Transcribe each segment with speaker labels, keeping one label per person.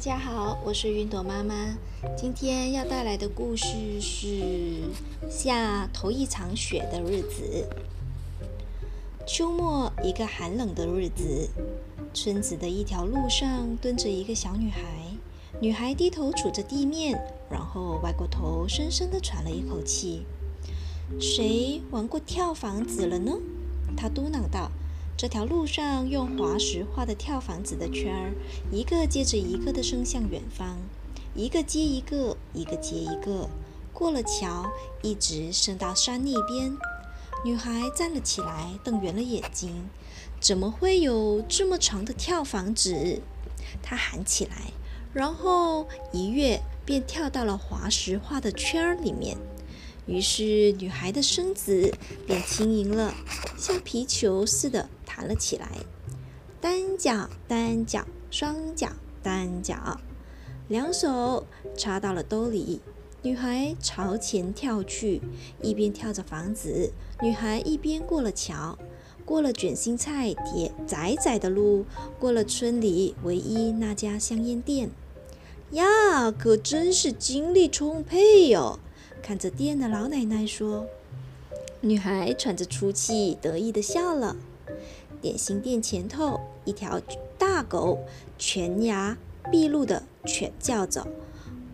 Speaker 1: 大家好，我是云朵妈妈。今天要带来的故事是下头一场雪的日子。秋末一个寒冷的日子，村子的一条路上蹲着一个小女孩。女孩低头杵着地面，然后歪过头，深深地喘了一口气。谁玩过跳房子了呢？她嘟囔道。这条路上用滑石画的跳房子的圈儿，一个接着一个的伸向远方，一个接一个，一个接一个，过了桥，一直伸到山那边。女孩站了起来，瞪圆了眼睛：“怎么会有这么长的跳房子？”她喊起来，然后一跃便跳到了滑石画的圈儿里面。于是，女孩的身子便轻盈了，像皮球似的。弹了起来，单脚单脚，双脚单脚，两手插到了兜里。女孩朝前跳去，一边跳着房子。女孩一边过了桥，过了卷心菜叠窄窄的路，过了村里唯一那家香烟店。呀，可真是精力充沛哟！看着店的老奶奶说。女孩喘着粗气，得意地笑了。点心店前头，一条大狗犬牙毕露的犬叫着，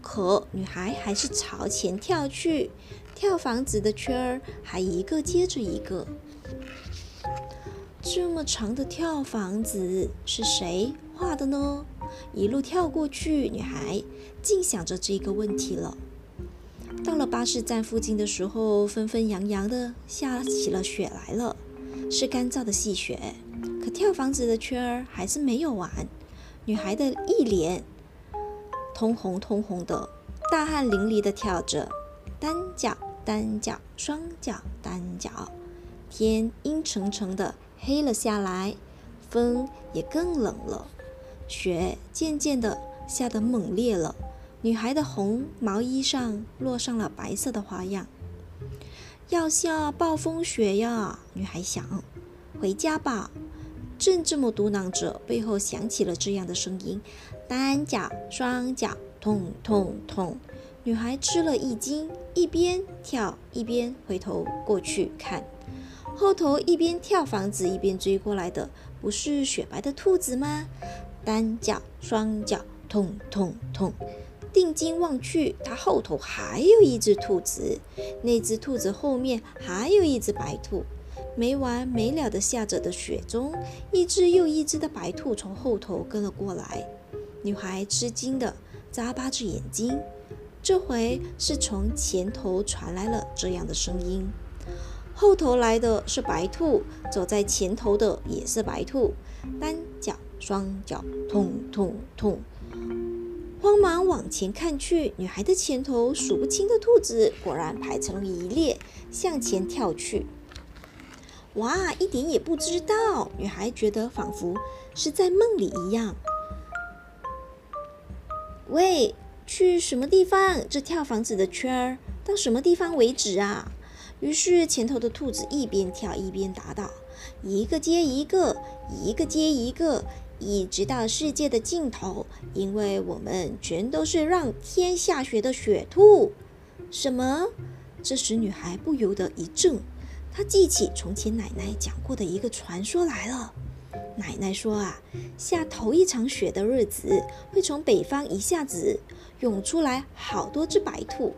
Speaker 1: 可女孩还是朝前跳去，跳房子的圈儿还一个接着一个。这么长的跳房子是谁画的呢？一路跳过去，女孩尽想着这个问题了。到了巴士站附近的时候，纷纷扬扬的下起了雪来了。是干燥的细雪，可跳房子的圈儿还是没有完。女孩的一脸通红通红的，大汗淋漓的跳着，单脚单脚双脚单脚。天阴沉沉的黑了下来，风也更冷了，雪渐渐的下得猛烈了。女孩的红毛衣上落上了白色的花样。要下暴风雪呀！女孩想，回家吧。正这么嘟囔着，背后响起了这样的声音：单脚、双脚，痛痛痛！女孩吃了一惊，一边跳一边回头过去看，后头一边跳房子一边追过来的，不是雪白的兔子吗？单脚、双脚，痛痛痛！定睛望去，它后头还有一只兔子，那只兔子后面还有一只白兔。没完没了的下着的雪中，一只又一只的白兔从后头跟了过来。女孩吃惊的眨巴着眼睛，这回是从前头传来了这样的声音：后头来的是白兔，走在前头的也是白兔，单脚双脚，痛痛痛。慌忙往前看去，女孩的前头数不清的兔子果然排成一列向前跳去。哇，一点也不知道！女孩觉得仿佛是在梦里一样。喂，去什么地方？这跳房子的圈儿到什么地方为止啊？于是前头的兔子一边跳一边答道：“一个接一个，一个接一个。”一直到世界的尽头，因为我们全都是让天下雪的雪兔。什么？这时女孩不由得一怔，她记起从前奶奶讲过的一个传说来了。奶奶说啊，下头一场雪的日子，会从北方一下子涌出来好多只白兔，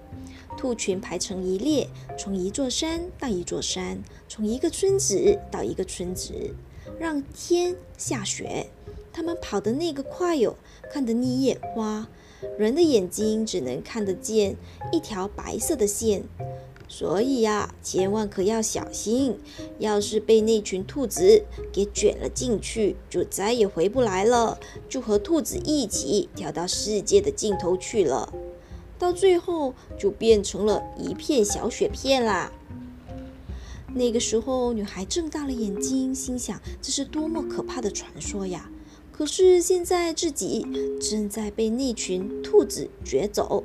Speaker 1: 兔群排成一列，从一座山到一座山，从一个村子到一个村子，让天下雪。他们跑的那个快哟，看得你眼花，人的眼睛只能看得见一条白色的线。所以呀，千万可要小心，要是被那群兔子给卷了进去，就再也回不来了，就和兔子一起跳到世界的尽头去了，到最后就变成了一片小雪片啦。那个时候，女孩睁大了眼睛，心想：这是多么可怕的传说呀！可是现在自己正在被那群兔子卷走，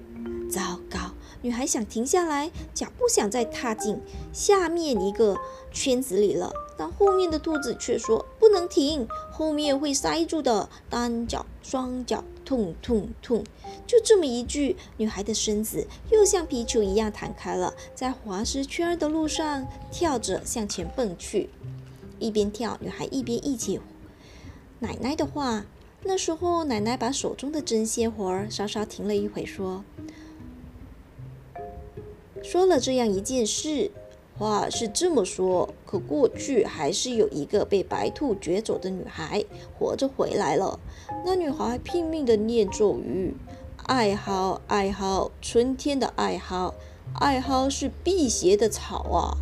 Speaker 1: 糟糕！女孩想停下来，脚不想再踏进下面一个圈子里了。但后面的兔子却说不能停，后面会塞住的。单脚、双脚，痛痛痛！就这么一句，女孩的身子又像皮球一样弹开了，在滑石圈的路上跳着向前蹦去。一边跳，女孩一边忆起奶奶的话。那时候，奶奶把手中的针线活儿稍稍停了一会，说：“说了这样一件事。”话是这么说，可过去还是有一个被白兔掘走的女孩活着回来了。那女孩拼命地念咒语：“艾蒿，艾蒿，春天的艾蒿，艾蒿是辟邪的草啊。”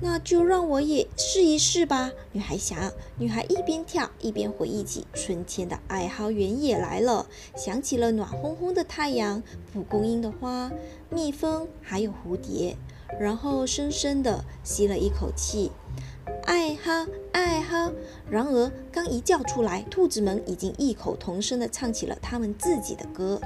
Speaker 1: 那就让我也试一试吧，女孩想。女孩一边跳一边回忆起春天的艾蒿原野来了，想起了暖烘烘的太阳、蒲公英的花、蜜蜂还有蝴蝶。然后深深地吸了一口气，艾蒿，艾蒿。然而刚一叫出来，兔子们已经异口同声地唱起了他们自己的歌：“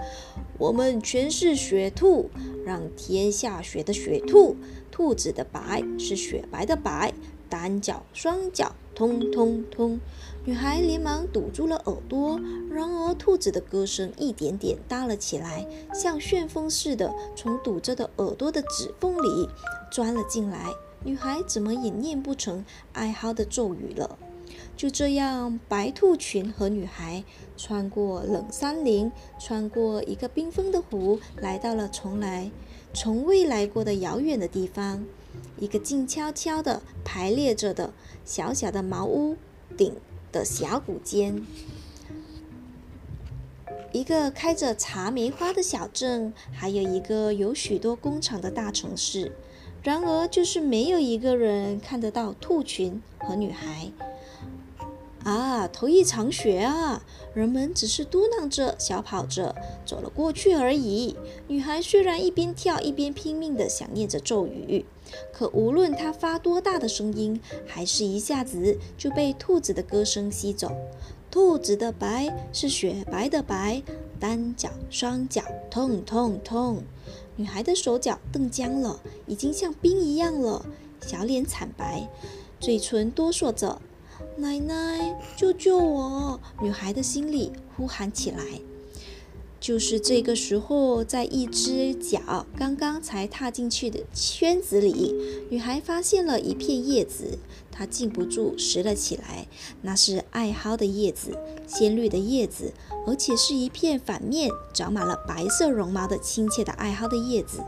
Speaker 1: 我们全是雪兔，让天下雪的雪兔。兔子的白是雪白的白，单脚双脚通通通。”女孩连忙堵住了耳朵，然而兔子的歌声一点点大了起来，像旋风似的从堵着的耳朵的指缝里钻了进来。女孩怎么也念不成哀嚎的咒语了。就这样，白兔群和女孩穿过冷山林，穿过一个冰封的湖，来到了从来从未来过的遥远的地方，一个静悄悄的排列着的小小的茅屋顶。的峡谷间，一个开着茶梅花的小镇，还有一个有许多工厂的大城市。然而，就是没有一个人看得到兔群和女孩。啊，头一场雪啊！人们只是嘟囔着，小跑着走了过去而已。女孩虽然一边跳一边拼命地想念着咒语，可无论她发多大的声音，还是一下子就被兔子的歌声吸走。兔子的白是雪白的白，单脚双脚痛痛痛。女孩的手脚冻僵了，已经像冰一样了，小脸惨白，嘴唇哆嗦着。奶奶，救救我！女孩的心里呼喊起来。就是这个时候，在一只脚刚刚才踏进去的圈子里，女孩发现了一片叶子，她禁不住拾了起来。那是艾蒿的叶子，鲜绿的叶子，而且是一片反面长满了白色绒毛的亲切的艾蒿的叶子。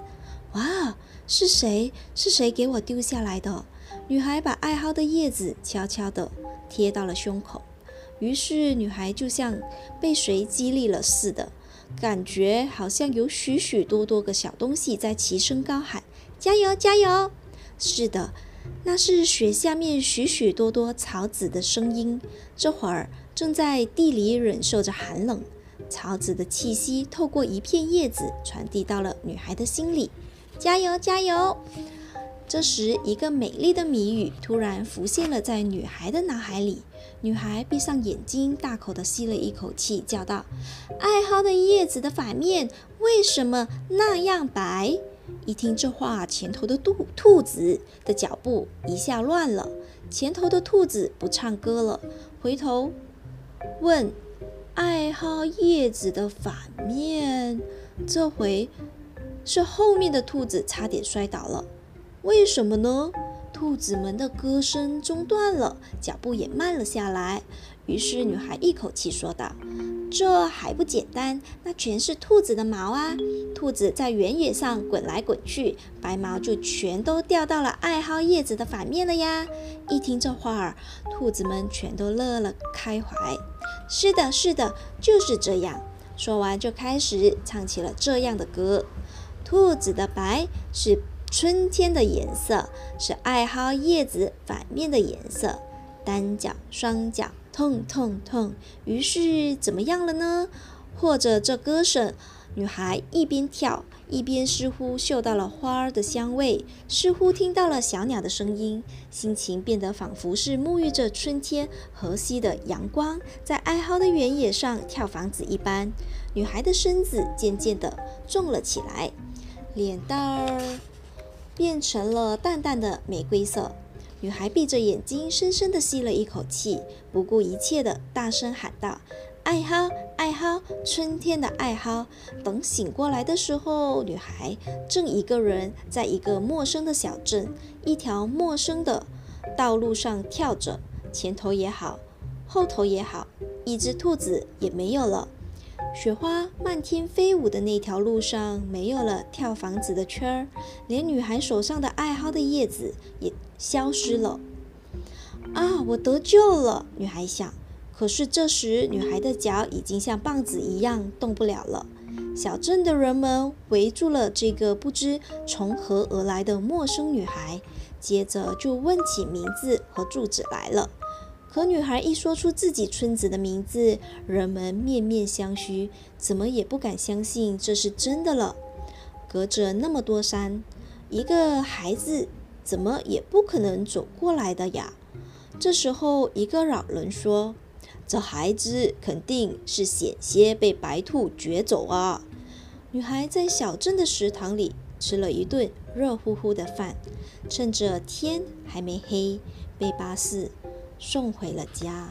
Speaker 1: 哇，是谁？是谁给我丢下来的？女孩把艾蒿的叶子悄悄地。贴到了胸口，于是女孩就像被谁激励了似的，感觉好像有许许多多个小东西在齐声高喊：“加油，加油！”是的，那是雪下面许许多多草籽的声音。这会儿正在地里忍受着寒冷，草籽的气息透过一片叶子传递到了女孩的心里：“加油，加油！”这时，一个美丽的谜语突然浮现了在女孩的脑海里。女孩闭上眼睛，大口地吸了一口气，叫道：“艾蒿的叶子的反面为什么那样白？”一听这话，前头的兔兔子的脚步一下乱了。前头的兔子不唱歌了，回头问：“艾蒿叶子的反面？”这回是后面的兔子差点摔倒了。为什么呢？兔子们的歌声中断了，脚步也慢了下来。于是女孩一口气说道：“这还不简单？那全是兔子的毛啊！兔子在原野上滚来滚去，白毛就全都掉到了爱好叶子的反面了呀！”一听这话儿，兔子们全都乐了开怀。是的，是的，就是这样。说完就开始唱起了这样的歌：兔子的白是。春天的颜色是艾蒿叶子反面的颜色，单脚双脚痛痛痛。于是怎么样了呢？或者这歌声，女孩一边跳一边似乎嗅到了花儿的香味，似乎听到了小鸟的声音，心情变得仿佛是沐浴着春天和煦的阳光，在艾蒿的原野上跳房子一般。女孩的身子渐渐地重了起来，脸蛋儿。变成了淡淡的玫瑰色。女孩闭着眼睛，深深地吸了一口气，不顾一切地大声喊道：“艾蒿，艾蒿，春天的艾蒿。等醒过来的时候，女孩正一个人在一个陌生的小镇，一条陌生的道路上跳着，前头也好，后头也好，一只兔子也没有了。雪花漫天飞舞的那条路上，没有了跳房子的圈儿，连女孩手上的艾蒿的叶子也消失了。啊，我得救了！女孩想。可是这时，女孩的脚已经像棒子一样动不了了。小镇的人们围住了这个不知从何而来的陌生女孩，接着就问起名字和住址来了。可女孩一说出自己村子的名字，人们面面相觑，怎么也不敢相信这是真的了。隔着那么多山，一个孩子怎么也不可能走过来的呀？这时候，一个老人说：“这孩子肯定是险些被白兔掘走啊！”女孩在小镇的食堂里吃了一顿热乎乎的饭，趁着天还没黑，被巴士。送回了家。